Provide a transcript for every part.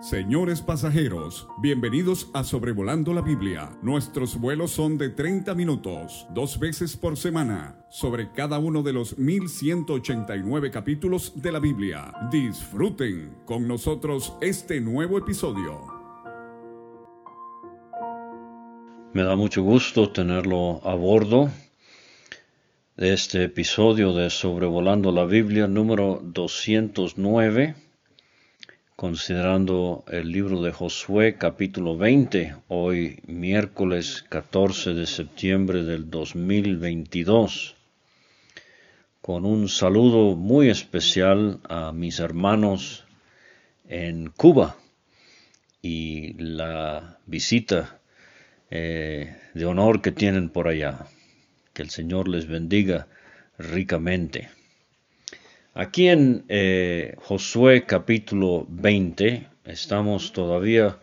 Señores pasajeros, bienvenidos a Sobrevolando la Biblia. Nuestros vuelos son de 30 minutos, dos veces por semana, sobre cada uno de los 1189 capítulos de la Biblia. Disfruten con nosotros este nuevo episodio. Me da mucho gusto tenerlo a bordo de este episodio de Sobrevolando la Biblia número 209 considerando el libro de Josué capítulo 20, hoy miércoles 14 de septiembre del 2022, con un saludo muy especial a mis hermanos en Cuba y la visita eh, de honor que tienen por allá. Que el Señor les bendiga ricamente. Aquí en eh, Josué capítulo 20 estamos todavía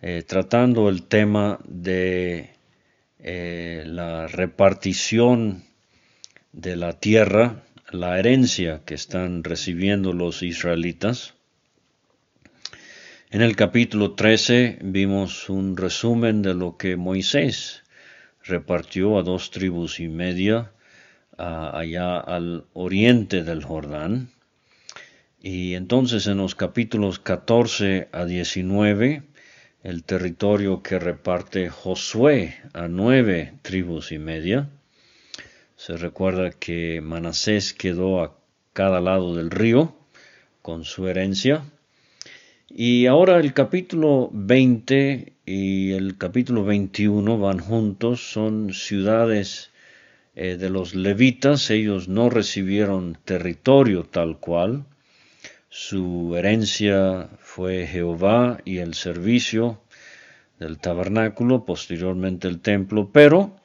eh, tratando el tema de eh, la repartición de la tierra, la herencia que están recibiendo los israelitas. En el capítulo 13 vimos un resumen de lo que Moisés repartió a dos tribus y media allá al oriente del Jordán. Y entonces en los capítulos 14 a 19, el territorio que reparte Josué a nueve tribus y media. Se recuerda que Manasés quedó a cada lado del río con su herencia. Y ahora el capítulo 20 y el capítulo 21 van juntos, son ciudades eh, de los levitas, ellos no recibieron territorio tal cual, su herencia fue Jehová y el servicio del tabernáculo, posteriormente el templo, pero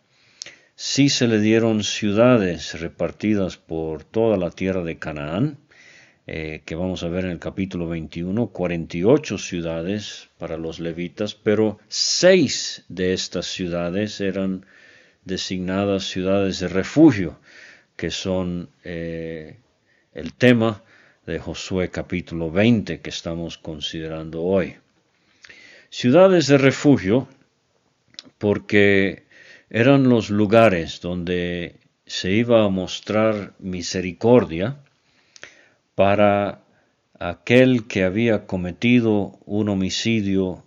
sí se le dieron ciudades repartidas por toda la tierra de Canaán, eh, que vamos a ver en el capítulo 21, 48 ciudades para los levitas, pero seis de estas ciudades eran designadas ciudades de refugio, que son eh, el tema de Josué capítulo 20 que estamos considerando hoy. Ciudades de refugio porque eran los lugares donde se iba a mostrar misericordia para aquel que había cometido un homicidio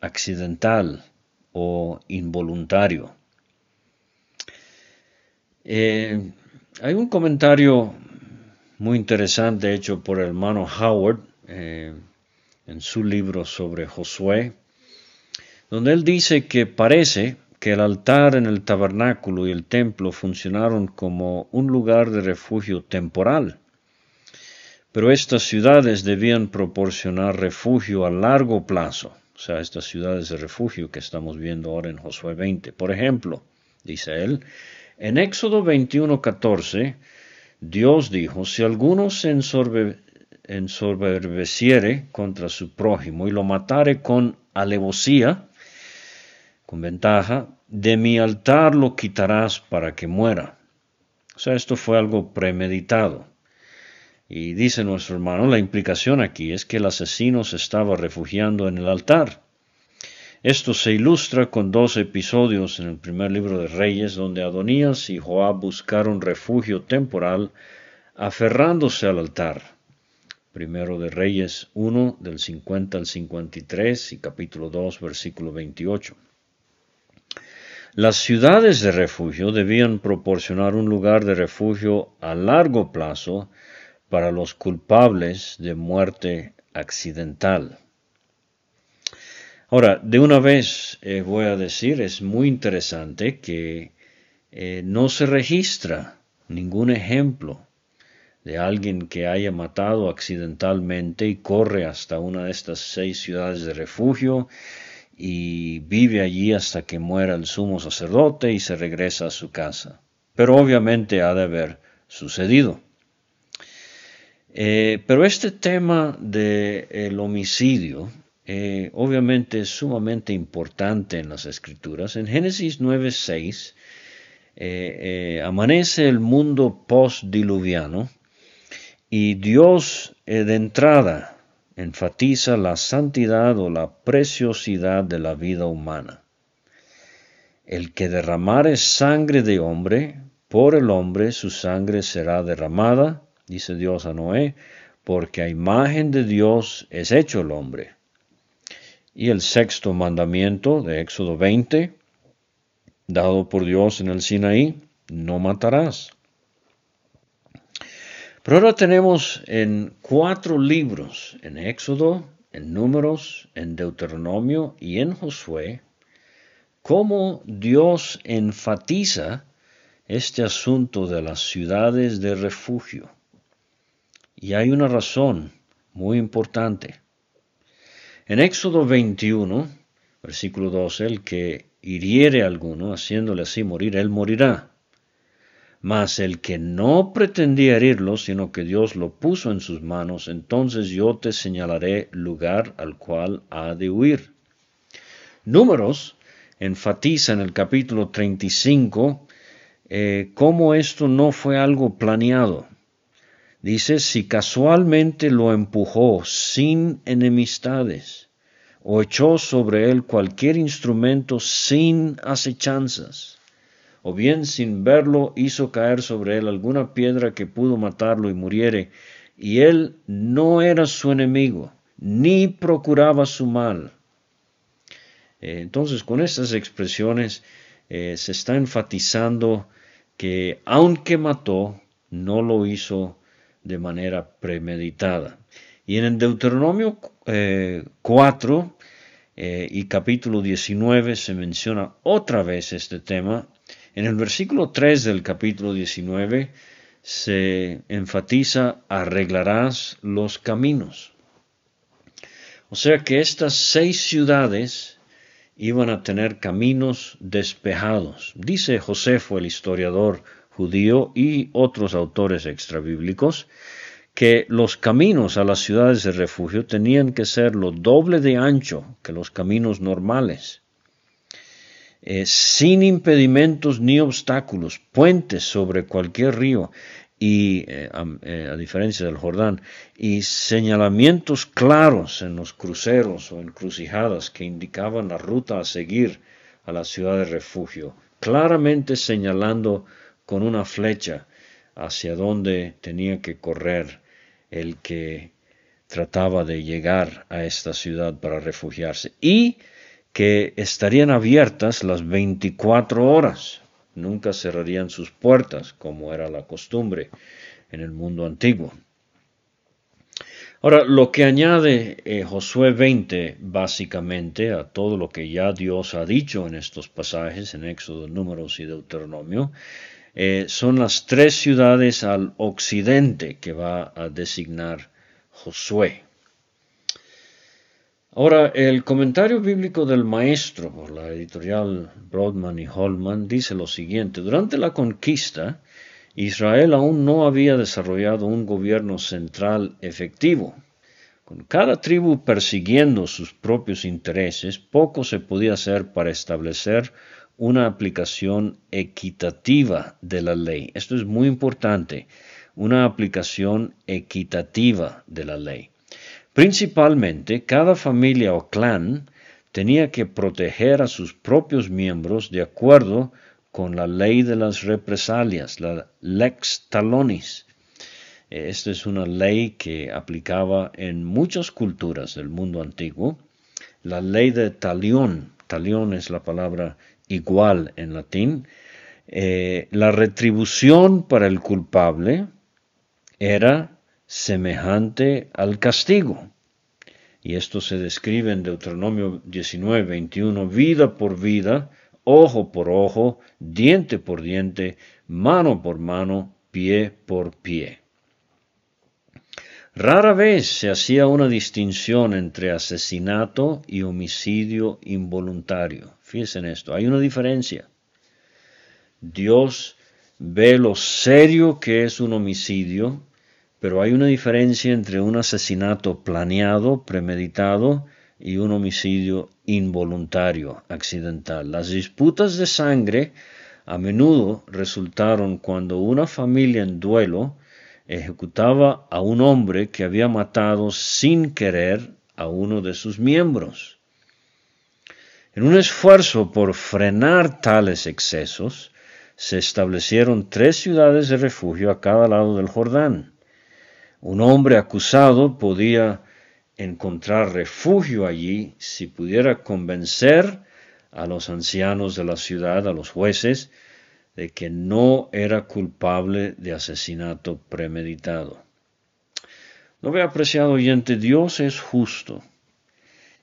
accidental o involuntario. Eh, hay un comentario muy interesante hecho por el hermano Howard eh, en su libro sobre Josué, donde él dice que parece que el altar en el tabernáculo y el templo funcionaron como un lugar de refugio temporal, pero estas ciudades debían proporcionar refugio a largo plazo, o sea, estas ciudades de refugio que estamos viendo ahora en Josué 20. Por ejemplo, dice él, en Éxodo 21:14, Dios dijo, si alguno se ensoberbeciere contra su prójimo y lo matare con alevosía, con ventaja, de mi altar lo quitarás para que muera. O sea, esto fue algo premeditado. Y dice nuestro hermano, la implicación aquí es que el asesino se estaba refugiando en el altar. Esto se ilustra con dos episodios en el primer libro de Reyes, donde Adonías y Joab buscaron refugio temporal aferrándose al altar. Primero de Reyes 1, del 50 al 53 y capítulo 2, versículo 28. Las ciudades de refugio debían proporcionar un lugar de refugio a largo plazo para los culpables de muerte accidental. Ahora, de una vez eh, voy a decir, es muy interesante que eh, no se registra ningún ejemplo de alguien que haya matado accidentalmente y corre hasta una de estas seis ciudades de refugio y vive allí hasta que muera el sumo sacerdote y se regresa a su casa. Pero obviamente ha de haber sucedido. Eh, pero este tema del homicidio eh, obviamente es sumamente importante en las escrituras. En Génesis 9.6 eh, eh, amanece el mundo postdiluviano y Dios de entrada enfatiza la santidad o la preciosidad de la vida humana. El que derramare sangre de hombre, por el hombre su sangre será derramada, dice Dios a Noé, porque a imagen de Dios es hecho el hombre. Y el sexto mandamiento de Éxodo 20, dado por Dios en el Sinaí, no matarás. Pero ahora tenemos en cuatro libros, en Éxodo, en Números, en Deuteronomio y en Josué, cómo Dios enfatiza este asunto de las ciudades de refugio. Y hay una razón muy importante. En Éxodo 21, versículo 12, el que hiriere a alguno, haciéndole así morir, él morirá. Mas el que no pretendía herirlo, sino que Dios lo puso en sus manos, entonces yo te señalaré lugar al cual ha de huir. Números enfatiza en el capítulo 35 eh, cómo esto no fue algo planeado. Dice, si casualmente lo empujó sin enemistades, o echó sobre él cualquier instrumento sin acechanzas, o bien sin verlo hizo caer sobre él alguna piedra que pudo matarlo y muriere, y él no era su enemigo, ni procuraba su mal. Eh, entonces, con estas expresiones eh, se está enfatizando que aunque mató, no lo hizo de manera premeditada. Y en el Deuteronomio 4 eh, y capítulo 19 se menciona otra vez este tema en el versículo 3 del capítulo 19 se enfatiza arreglarás los caminos. O sea que estas seis ciudades iban a tener caminos despejados. Dice Josefo, el historiador judío, y otros autores extrabíblicos, que los caminos a las ciudades de refugio tenían que ser lo doble de ancho que los caminos normales. Eh, sin impedimentos ni obstáculos, puentes sobre cualquier río, y eh, eh, a, diferencia del Jordán, y señalamientos claros en los cruceros o encrucijadas que indicaban la ruta a seguir a la ciudad de refugio, claramente señalando con una flecha hacia dónde tenía que correr el que trataba de llegar a esta ciudad para refugiarse. Y que estarían abiertas las 24 horas, nunca cerrarían sus puertas, como era la costumbre en el mundo antiguo. Ahora, lo que añade eh, Josué 20 básicamente a todo lo que ya Dios ha dicho en estos pasajes, en Éxodo, Números y Deuteronomio, eh, son las tres ciudades al occidente que va a designar Josué. Ahora, el comentario bíblico del maestro por la editorial Broadman y Holman dice lo siguiente. Durante la conquista, Israel aún no había desarrollado un gobierno central efectivo. Con cada tribu persiguiendo sus propios intereses, poco se podía hacer para establecer una aplicación equitativa de la ley. Esto es muy importante, una aplicación equitativa de la ley. Principalmente, cada familia o clan tenía que proteger a sus propios miembros de acuerdo con la ley de las represalias, la lex talonis. Esta es una ley que aplicaba en muchas culturas del mundo antiguo. La ley de talión, talión es la palabra igual en latín, eh, la retribución para el culpable era semejante al castigo. Y esto se describe en Deuteronomio 19, 21, vida por vida, ojo por ojo, diente por diente, mano por mano, pie por pie. Rara vez se hacía una distinción entre asesinato y homicidio involuntario. Fíjense en esto, hay una diferencia. Dios ve lo serio que es un homicidio pero hay una diferencia entre un asesinato planeado, premeditado, y un homicidio involuntario, accidental. Las disputas de sangre a menudo resultaron cuando una familia en duelo ejecutaba a un hombre que había matado sin querer a uno de sus miembros. En un esfuerzo por frenar tales excesos, se establecieron tres ciudades de refugio a cada lado del Jordán. Un hombre acusado podía encontrar refugio allí si pudiera convencer a los ancianos de la ciudad, a los jueces, de que no era culpable de asesinato premeditado. No ve apreciado oyente, Dios es justo,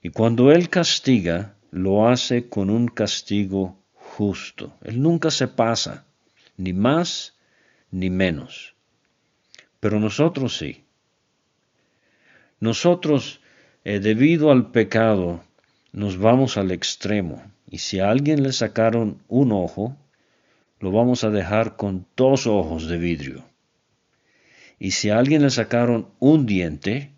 y cuando Él castiga, lo hace con un castigo justo. Él nunca se pasa, ni más ni menos. Pero nosotros sí. Nosotros, eh, debido al pecado, nos vamos al extremo. Y si a alguien le sacaron un ojo, lo vamos a dejar con dos ojos de vidrio. Y si a alguien le sacaron un diente,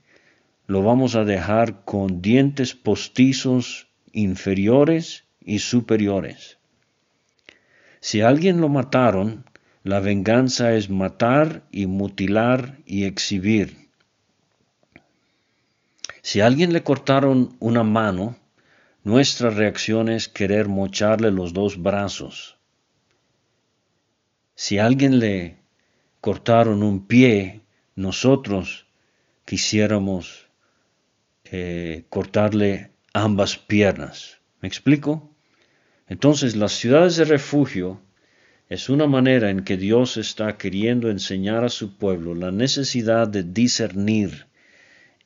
lo vamos a dejar con dientes postizos inferiores y superiores. Si alguien lo mataron, la venganza es matar y mutilar y exhibir. Si alguien le cortaron una mano, nuestra reacción es querer mocharle los dos brazos. Si alguien le cortaron un pie, nosotros quisiéramos eh, cortarle ambas piernas. ¿Me explico? Entonces las ciudades de refugio es una manera en que Dios está queriendo enseñar a su pueblo la necesidad de discernir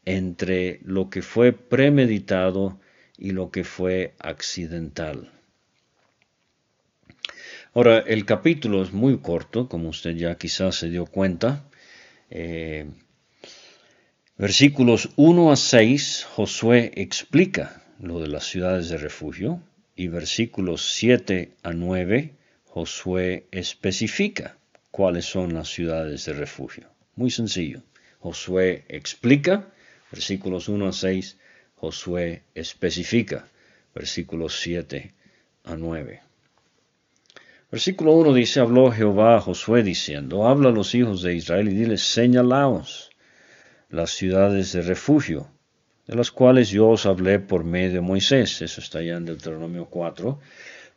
entre lo que fue premeditado y lo que fue accidental. Ahora, el capítulo es muy corto, como usted ya quizás se dio cuenta. Eh, versículos 1 a 6, Josué explica lo de las ciudades de refugio, y versículos 7 a 9, Josué especifica cuáles son las ciudades de refugio. Muy sencillo. Josué explica, versículos 1 a 6, Josué especifica, versículos 7 a 9. Versículo 1 dice, habló Jehová a Josué diciendo, habla a los hijos de Israel y diles, señalaos las ciudades de refugio, de las cuales yo os hablé por medio de Moisés, eso está allá en Deuteronomio 4,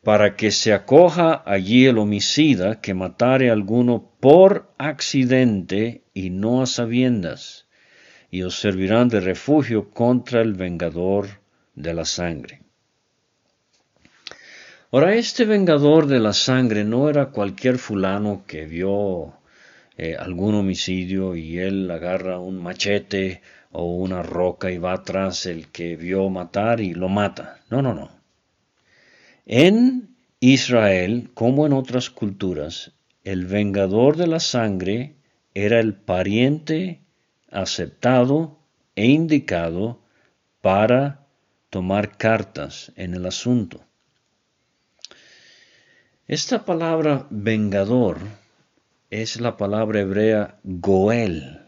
para que se acoja allí el homicida que matare a alguno por accidente y no a sabiendas, y os servirán de refugio contra el vengador de la sangre. Ahora, este vengador de la sangre no era cualquier fulano que vio eh, algún homicidio y él agarra un machete o una roca y va tras el que vio matar y lo mata. No, no, no. En Israel, como en otras culturas, el vengador de la sangre era el pariente aceptado e indicado para tomar cartas en el asunto. Esta palabra vengador es la palabra hebrea goel.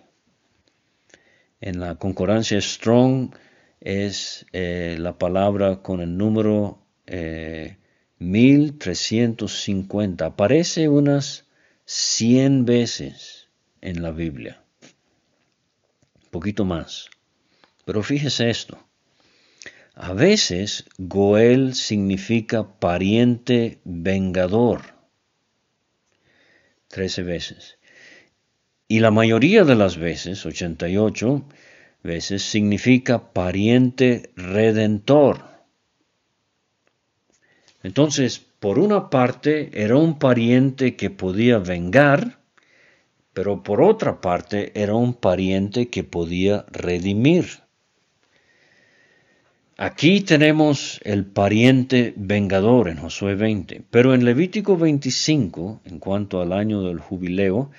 En la concordancia Strong es eh, la palabra con el número 1350. Eh, Aparece unas 100 veces en la Biblia. Un poquito más. Pero fíjese esto. A veces Goel significa pariente vengador. Trece veces. Y la mayoría de las veces, 88 veces, significa pariente redentor. Entonces, por una parte, era un pariente que podía vengar, pero por otra parte, era un pariente que podía redimir. Aquí tenemos el pariente vengador en Josué 20, pero en Levítico 25, en cuanto al año del jubileo,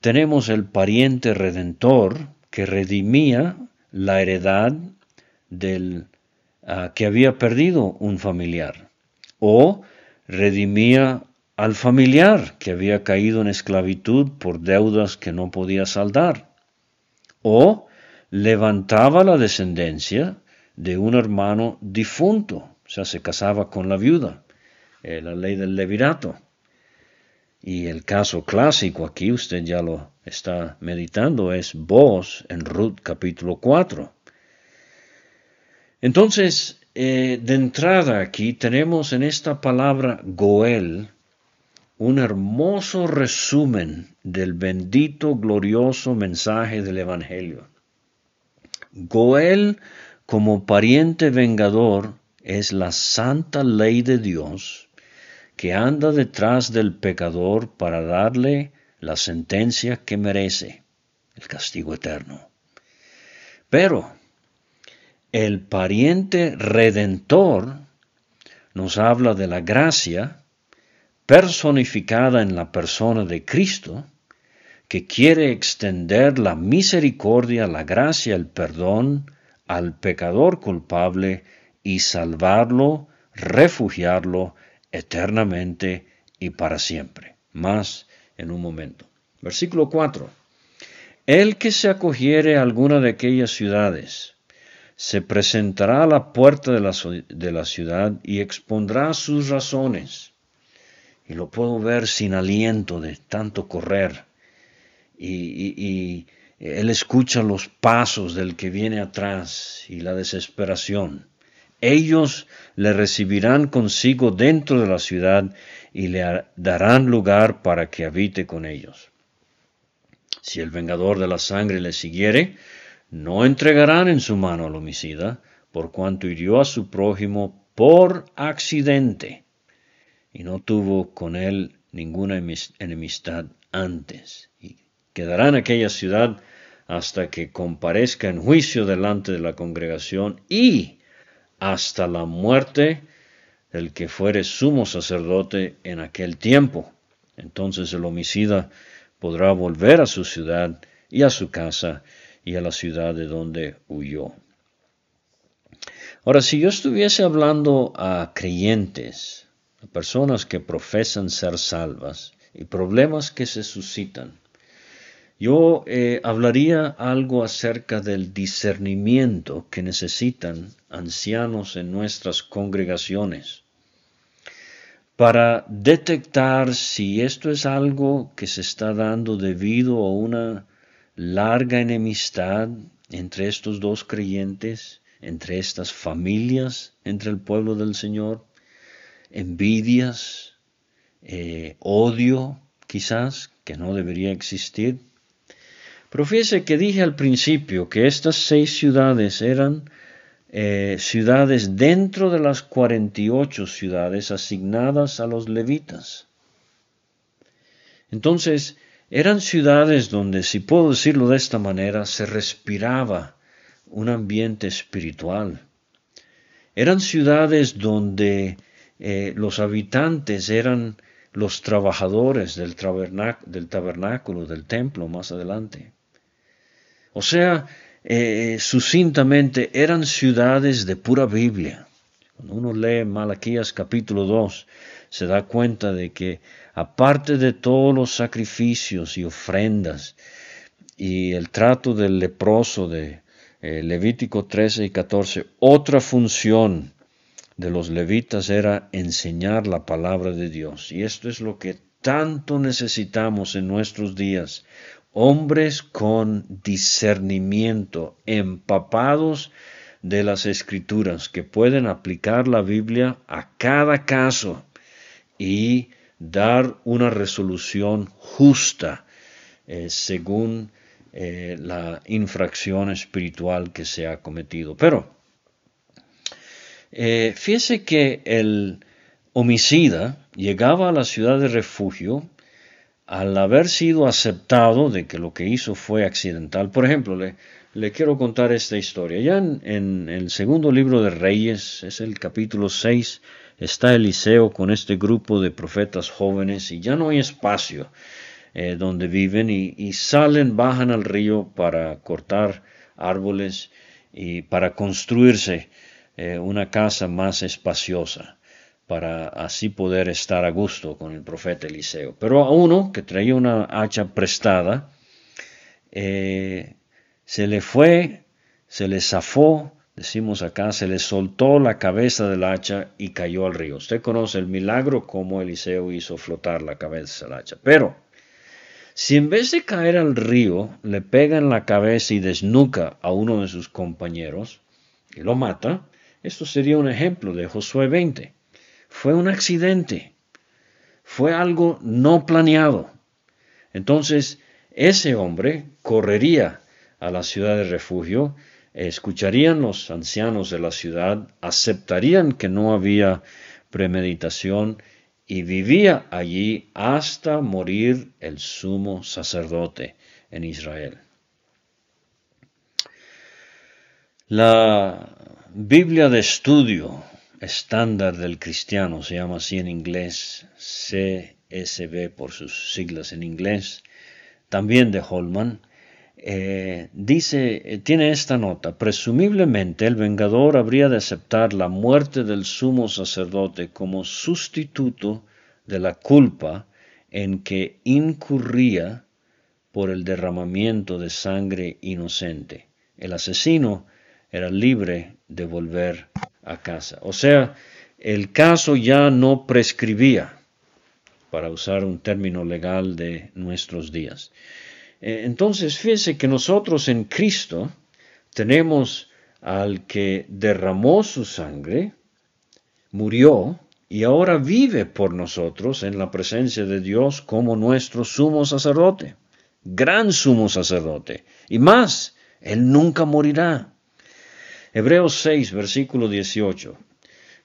tenemos el pariente redentor que redimía la heredad del ah, que había perdido un familiar o redimía al familiar que había caído en esclavitud por deudas que no podía saldar o levantaba la descendencia de un hermano difunto, o sea, se casaba con la viuda, eh, la ley del levirato. Y el caso clásico aquí, usted ya lo está meditando es vos en Ruth capítulo 4. Entonces, eh, de entrada aquí tenemos en esta palabra Goel un hermoso resumen del bendito, glorioso mensaje del Evangelio. Goel, como pariente vengador, es la santa ley de Dios que anda detrás del pecador para darle la sentencia que merece, el castigo eterno. Pero el pariente redentor nos habla de la gracia personificada en la persona de Cristo, que quiere extender la misericordia, la gracia, el perdón al pecador culpable y salvarlo, refugiarlo eternamente y para siempre. Más en un momento. Versículo 4. El que se acogiere a alguna de aquellas ciudades, se presentará a la puerta de la, de la ciudad y expondrá sus razones y lo puedo ver sin aliento de tanto correr. Y, él escucha los pasos del que viene atrás y la desesperación. Ellos le recibirán consigo dentro de la ciudad y le darán lugar para que habite con ellos. Si el vengador de la sangre le siguiere, no entregarán en su mano al homicida, por cuanto hirió a su prójimo por accidente y no tuvo con él ninguna enemistad antes. Quedará en aquella ciudad hasta que comparezca en juicio delante de la congregación y hasta la muerte del que fuere sumo sacerdote en aquel tiempo. Entonces el homicida podrá volver a su ciudad y a su casa y a la ciudad de donde huyó. Ahora, si yo estuviese hablando a creyentes, personas que profesan ser salvas y problemas que se suscitan. Yo eh, hablaría algo acerca del discernimiento que necesitan ancianos en nuestras congregaciones para detectar si esto es algo que se está dando debido a una larga enemistad entre estos dos creyentes, entre estas familias, entre el pueblo del Señor, envidias, eh, odio, quizás, que no debería existir. Pero fíjese que dije al principio que estas seis ciudades eran eh, ciudades dentro de las 48 ciudades asignadas a los levitas. Entonces, eran ciudades donde, si puedo decirlo de esta manera, se respiraba un ambiente espiritual. Eran ciudades donde eh, los habitantes eran los trabajadores del, del, tabernáculo, del templo más adelante. O sea, eh, sucintamente eran ciudades de pura Biblia. Cuando uno lee Malaquías capítulo 2, se da cuenta de que aparte de todos los sacrificios y ofrendas y el trato del leproso de eh, Levítico 13 y 14, otra función de los levitas era enseñar la palabra de Dios. Y esto es lo que tanto necesitamos en nuestros días. Hombres con discernimiento, empapados de las escrituras, que pueden aplicar la Biblia a cada caso y dar una resolución justa eh, según eh, la infracción espiritual que se ha cometido. Pero eh, fíjese que el homicida llegaba a la ciudad de refugio al haber sido aceptado de que lo que hizo fue accidental. Por ejemplo, le, quiero contar esta historia. Ya en, el segundo libro de Reyes, es el capítulo 6, está Eliseo con este grupo de profetas jóvenes y ya no hay espacio eh, donde viven y, y, salen, bajan al río para cortar árboles y para construirse eh, una casa más espaciosa para así poder estar a gusto con el profeta Eliseo. Pero a uno que traía una hacha prestada, eh, se le fue, se le zafó, decimos acá, se le soltó la cabeza del hacha y cayó al río. Usted conoce el milagro como Eliseo hizo flotar la cabeza del hacha. Pero Si en vez de caer al río le pega en la cabeza y desnuca a uno de sus compañeros y lo mata, esto sería un ejemplo de Josué 20. Fue un accidente, fue algo no planeado. Entonces, ese hombre correría a la ciudad de refugio, escucharían los ancianos de la ciudad, aceptarían que no había premeditación y vivía allí hasta morir el sumo sacerdote en Israel. La Biblia de estudio estándar del cristiano se llama así en inglés, CSB por sus siglas en inglés, también de Holman, eh, dice, eh, tiene esta nota, presumiblemente el vengador habría de aceptar la muerte del sumo sacerdote como sustituto de la culpa en que incurría por el derramamiento de sangre inocente. El asesino era libre de volver a casa. O sea, el caso ya no prescribía, para usar un término legal de nuestros días. Eh, entonces, fíjese que nosotros en Cristo tenemos al que derramó su sangre, murió y ahora vive por nosotros en la presencia de Dios como nuestro sumo sacerdote, gran sumo sacerdote. Y más, Él nunca morirá. Hebreos 6, versículo 18.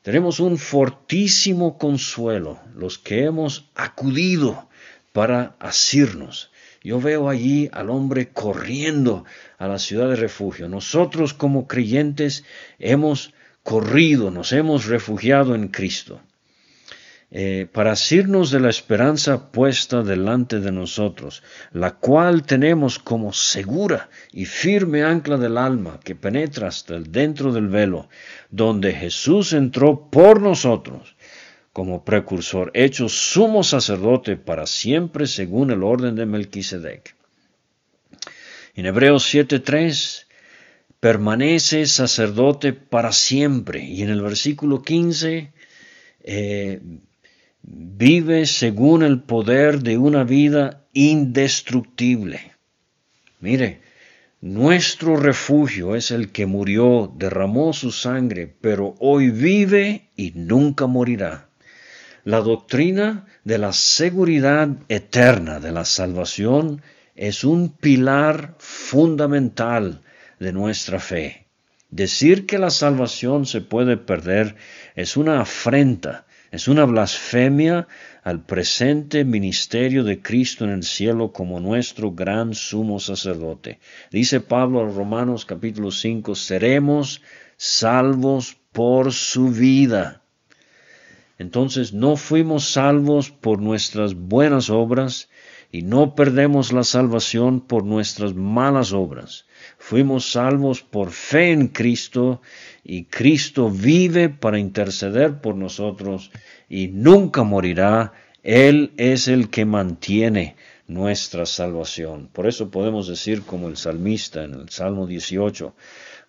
Tenemos un fortísimo consuelo, los que hemos acudido para asirnos yo veo allí al hombre corriendo a la ciudad de refugio. Nosotros como creyentes hemos corrido, nos hemos refugiado en Cristo. Eh, para asirnos de la esperanza puesta delante de nosotros, la cual tenemos como segura y firme ancla del alma que penetra hasta el dentro del velo, donde Jesús entró por nosotros como precursor, hecho sumo sacerdote para siempre según el orden de Melquisedec. En Hebreos 7:3 permanece sacerdote para siempre y en el versículo 15 eh, vive según el poder de una vida indestructible. Mire, nuestro refugio es el que murió, derramó su sangre, pero hoy vive y nunca morirá. La doctrina de la seguridad eterna de la salvación es un pilar fundamental de nuestra fe. Decir que la salvación se puede perder es una afrenta, es una blasfemia al presente ministerio de Cristo en el cielo como nuestro gran sumo sacerdote. Dice Pablo a Romanos capítulo 5, seremos salvos por su vida. Entonces no fuimos salvos por nuestras buenas obras y no perdemos la salvación por nuestras malas obras. Fuimos salvos por fe en Cristo y Cristo vive para interceder por nosotros y nunca morirá. Él es el que mantiene nuestra salvación. Por eso podemos decir como el salmista en el Salmo 18,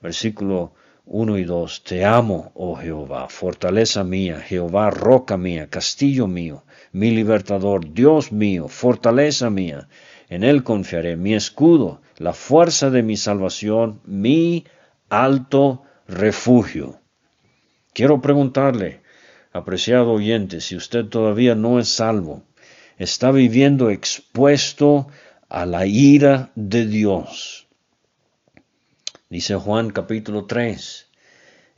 versículo 1 y 2. Te amo, oh Jehová, fortaleza mía, Jehová, roca mía, castillo mío, mi libertador, Dios mío, fortaleza mía. En él confiaré, mi escudo, la fuerza de mi salvación, mi alto refugio. Quiero preguntarle, apreciado oyente, si usted todavía no es salvo, está viviendo expuesto a la ira de Dios Dice Juan capítulo 3,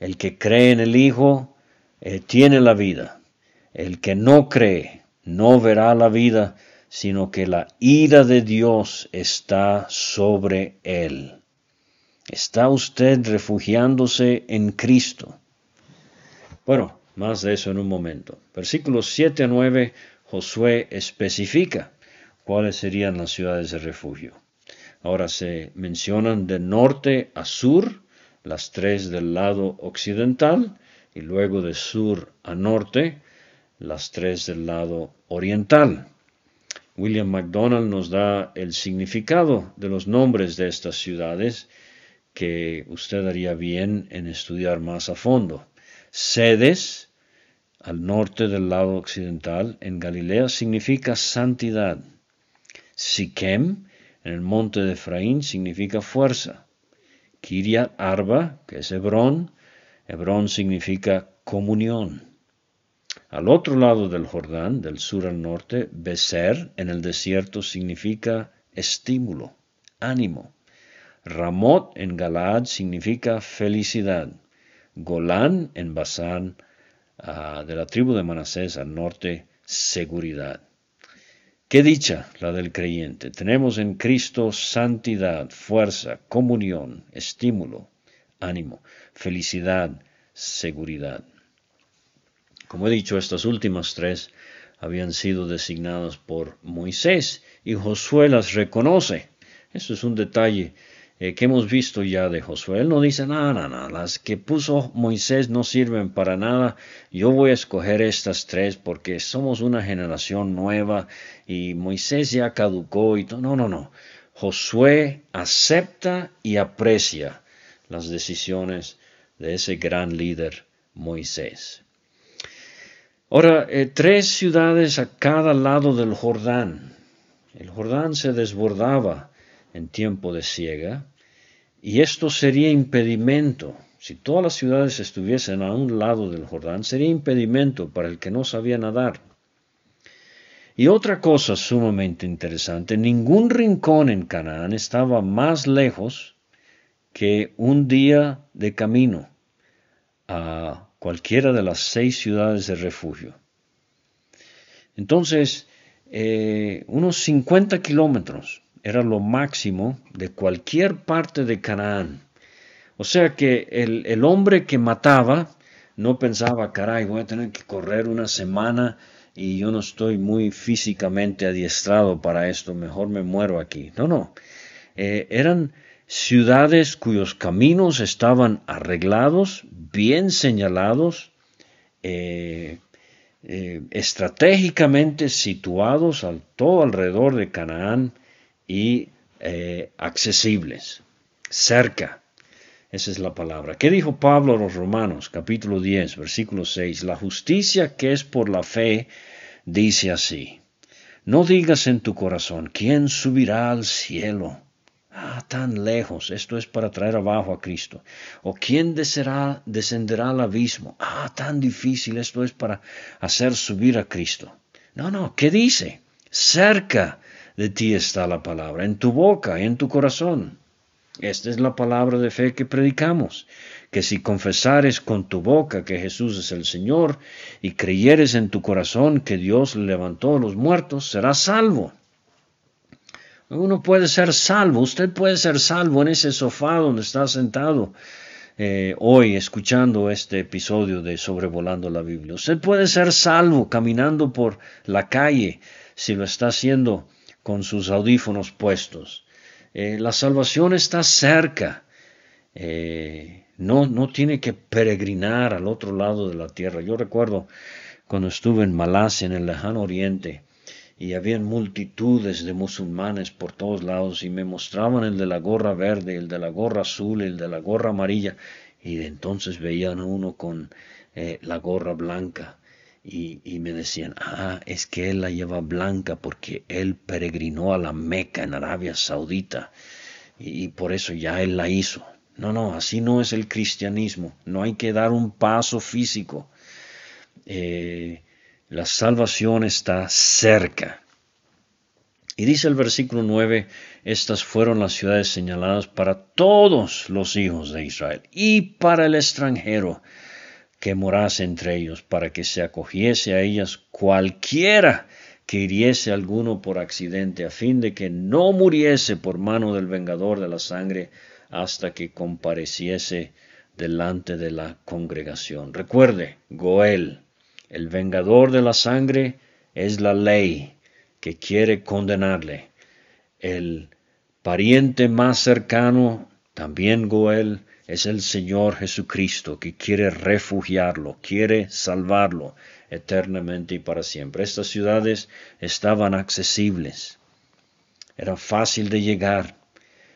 el que cree en el Hijo eh, tiene la vida. El que no cree no verá la vida, sino que la ira de Dios está sobre él. ¿Está usted refugiándose en Cristo? Bueno, más de eso en un momento. Versículos 7 a 9, Josué especifica cuáles serían las ciudades de refugio. Ahora se mencionan de norte a sur, las tres del lado occidental, y luego de sur a norte, las tres del lado oriental. William MacDonald nos da el significado de los nombres de estas ciudades que usted haría bien en estudiar más a fondo. Sedes, al norte del lado occidental, en Galilea, significa santidad. Siquem, en el monte de Efraín, significa fuerza. Kiriat Arba, que es Hebrón, Hebrón significa comunión. Al otro lado del Jordán, del sur al norte, Beser, en el desierto, significa estímulo, ánimo. Ramot en Galaad significa felicidad. Golán en Basán, ah, de la tribu de Manasés al norte, seguridad. Qué dicha la del creyente. Tenemos en Cristo santidad, fuerza, comunión, estímulo, ánimo, felicidad, seguridad. Como he dicho, estas últimas tres habían sido designadas por Moisés y Josué las reconoce. Eso es un detalle eh, que hemos visto ya de Josué. Él no dice, nada, nada, las que puso Moisés no sirven para nada. Yo voy a escoger estas tres porque somos una generación nueva y Moisés ya caducó y todo. No, no, no. Josué acepta y aprecia las decisiones de ese gran líder Moisés. Ahora, eh, tres ciudades a cada lado del Jordán. El Jordán se desbordaba en tiempo de siega, y esto sería impedimento. Si todas las ciudades estuviesen a un lado del Jordán, sería impedimento para el que no sabía nadar. Y otra cosa sumamente interesante, ningún rincón en Canaán estaba más lejos que un día de camino a cualquiera de las seis ciudades de refugio. Entonces, eh, unos 50 kilómetros era lo máximo de cualquier parte de Canaán. O sea que el, hombre que mataba no pensaba, caray, voy a tener que correr una semana y yo no estoy muy físicamente adiestrado para esto, mejor me muero aquí. No, no. Eh, eran ciudades cuyos caminos estaban arreglados, bien señalados, eh, eh, estratégicamente situados al, todo alrededor de Canaán y eh, accesibles, cerca. Esa es la palabra. ¿Qué dijo Pablo a los Romanos, capítulo 10, versículo 6? La justicia que es por la fe dice así. No digas en tu corazón, ¿quién subirá al cielo? Ah, tan lejos, esto es para traer abajo a Cristo. ¿O quién descenderá al abismo? Ah, tan difícil, esto es para hacer subir a Cristo. No, no, ¿qué dice? Cerca de ti está la palabra, en tu boca, en tu corazón. Esta es la palabra de fe que predicamos, que si confesares con tu boca que Jesús es el Señor y creyeres en tu corazón que Dios le levantó a los muertos, serás salvo. Uno puede ser salvo, usted puede ser salvo en ese sofá donde está sentado eh, hoy escuchando este episodio de Sobrevolando la Biblia. Usted puede ser salvo caminando por la calle si lo está haciendo con sus audífonos puestos. Eh, la salvación está cerca. Eh, no, no tiene que peregrinar al otro lado de la tierra. Yo recuerdo cuando estuve en Malasia, en el lejano oriente, y habían multitudes de musulmanes por todos lados y me mostraban el de la gorra verde, el de la gorra azul, el de la gorra amarilla, y de entonces veían a uno con eh, la gorra blanca y, me decían, ah, es que él la lleva blanca porque él peregrinó a la Meca en Arabia Saudita y, por eso ya él la hizo. No, no, así no es el cristianismo. No hay que dar un paso físico. Eh, la salvación está cerca. Y dice el versículo 9, estas fueron las ciudades señaladas para todos los hijos de Israel y para el extranjero que morase entre ellos, para que se acogiese a ellas cualquiera que hiriese alguno por accidente, a fin de que no muriese por mano del vengador de la sangre hasta que compareciese delante de la congregación. Recuerde, Goel, el vengador de la sangre es la ley que quiere condenarle. El pariente más cercano, también Goel, es el Señor Jesucristo que quiere refugiarlo, quiere salvarlo eternamente y para siempre. Estas ciudades estaban accesibles, era fácil de llegar,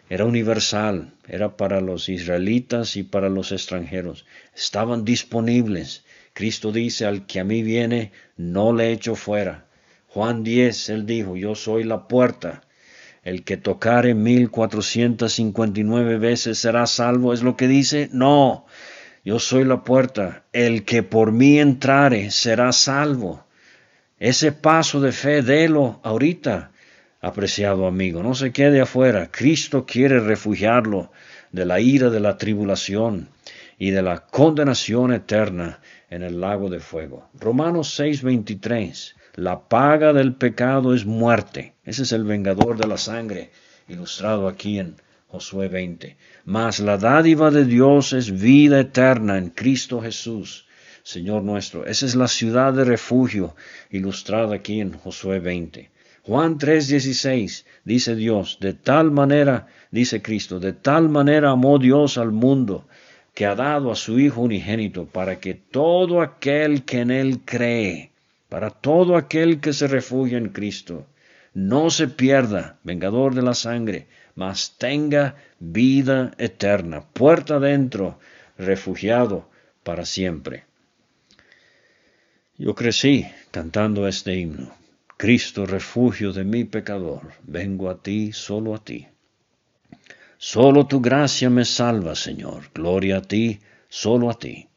era universal, era para los israelitas y para los extranjeros, estaban disponibles. Cristo dice, al que a mí viene, no le echo fuera. Juan 10, él dijo, yo soy la puerta. el que tocare mil cuatrocientas cincuenta y nueve veces será salvo, es lo que dice. No, yo soy la puerta, el que por mí entrare será salvo. Ese paso de fe, délo ahorita, apreciado amigo, no se quede afuera. Cristo quiere refugiarlo de la ira de la tribulación y de la condenación eterna en el lago de fuego. Romanos 6:23. La paga del pecado es muerte. Ese es el vengador de la sangre, ilustrado aquí en Josué 20. Mas la dádiva de Dios es vida eterna en Cristo Jesús, Señor nuestro. Esa es la ciudad de refugio, ilustrada aquí en Josué 20. Juan 3:16 dice Dios, de tal manera, dice Cristo, de tal manera amó Dios al mundo que ha dado a su Hijo unigénito para que todo aquel que en Él cree, para todo aquel que se refugia en Cristo, no se pierda, vengador de la sangre, mas tenga vida eterna, puerta adentro, refugiado para siempre. Yo crecí cantando este himno. Cristo, refugio de mi pecador, vengo a ti, solo a ti. Solo tu gracia me salva, Señor. Gloria a ti, solo a ti.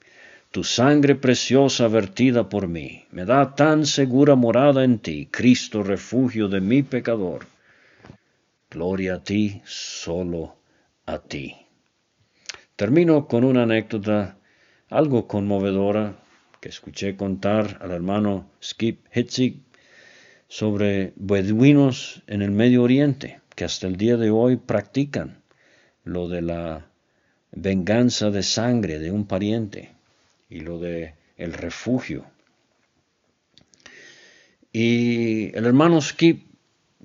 Tu sangre preciosa vertida por mí me da tan segura morada en ti, Cristo, refugio de mi pecador. Gloria a ti, solo a ti. Termino con una anécdota algo conmovedora que escuché contar al hermano Skip Hitzig sobre beduinos en el Medio Oriente que hasta el día de hoy practican lo de la venganza de sangre de un pariente y lo de el refugio. Y el hermano Skip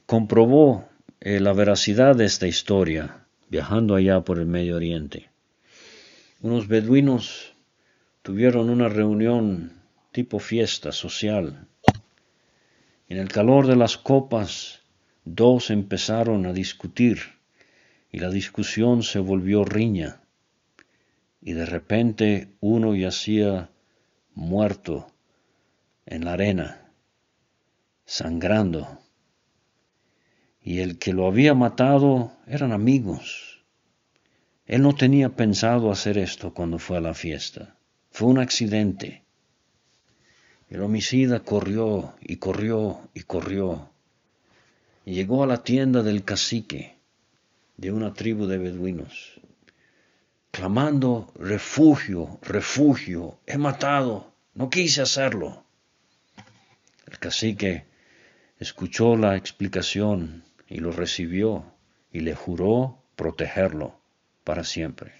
comprobó eh, la veracidad de esta historia viajando allá por el Medio Oriente. Unos beduinos tuvieron una reunión tipo fiesta social. En el calor de las copas, dos empezaron a discutir y la discusión se volvió riña, y de repente uno yacía muerto en la arena, sangrando, y el que lo había matado eran amigos. Él no tenía pensado hacer esto cuando fue a la fiesta, fue un accidente. El homicida corrió y corrió y corrió, llegó a la tienda del cacique de una tribu de beduinos, clamando, refugio, refugio, he matado, no quise hacerlo. El cacique escuchó la explicación y lo recibió y le juró protegerlo para siempre.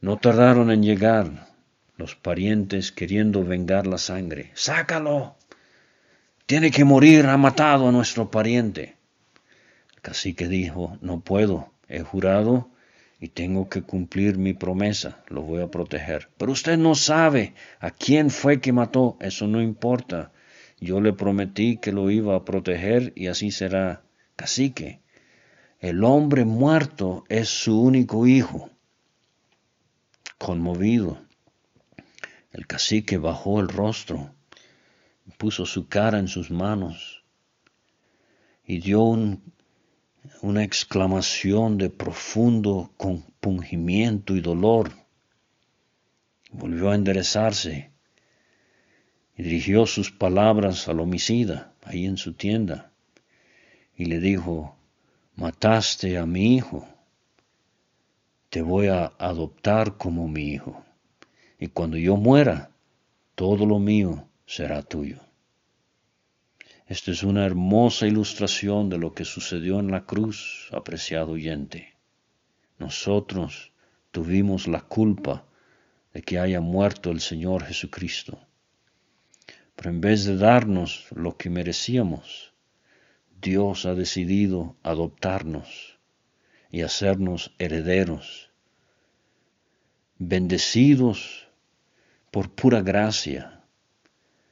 No tardaron en llegar los parientes queriendo vengar la sangre. ¡Sácalo! Tiene que morir, ha matado a nuestro pariente cacique dijo, no puedo, he jurado y tengo que cumplir mi promesa, lo voy a proteger. Pero usted no sabe a quién fue que mató, eso no importa. Yo le prometí que lo iba a proteger y así será. Cacique, el hombre muerto es su único hijo. Conmovido, el cacique bajó el rostro, puso su cara en sus manos y dio un una exclamación de profundo compungimiento y dolor. Volvió a enderezarse y dirigió sus palabras al homicida ahí en su tienda y le dijo, mataste a mi hijo, te voy a adoptar como mi hijo y cuando yo muera, todo lo mío será tuyo. Esta es una hermosa ilustración de lo que sucedió en la cruz, apreciado oyente. Nosotros tuvimos la culpa de que haya muerto el Señor Jesucristo. Pero en vez de darnos lo que merecíamos, Dios ha decidido adoptarnos y hacernos herederos, bendecidos por pura gracia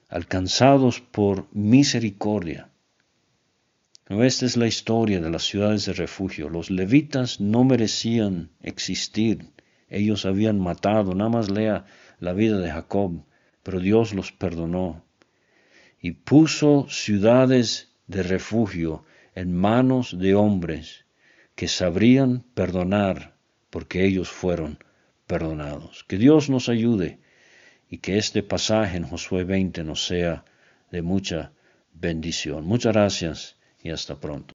alcanzados por misericordia. Esta es la historia de las ciudades de refugio. Los levitas no merecían existir. Ellos habían matado, nada más lea la vida de Jacob, pero Dios los perdonó y puso ciudades de refugio en manos de hombres que sabrían perdonar porque ellos fueron perdonados. Que Dios nos ayude y que este pasaje en Josué 20 nos sea de mucha bendición. Muchas gracias y hasta pronto.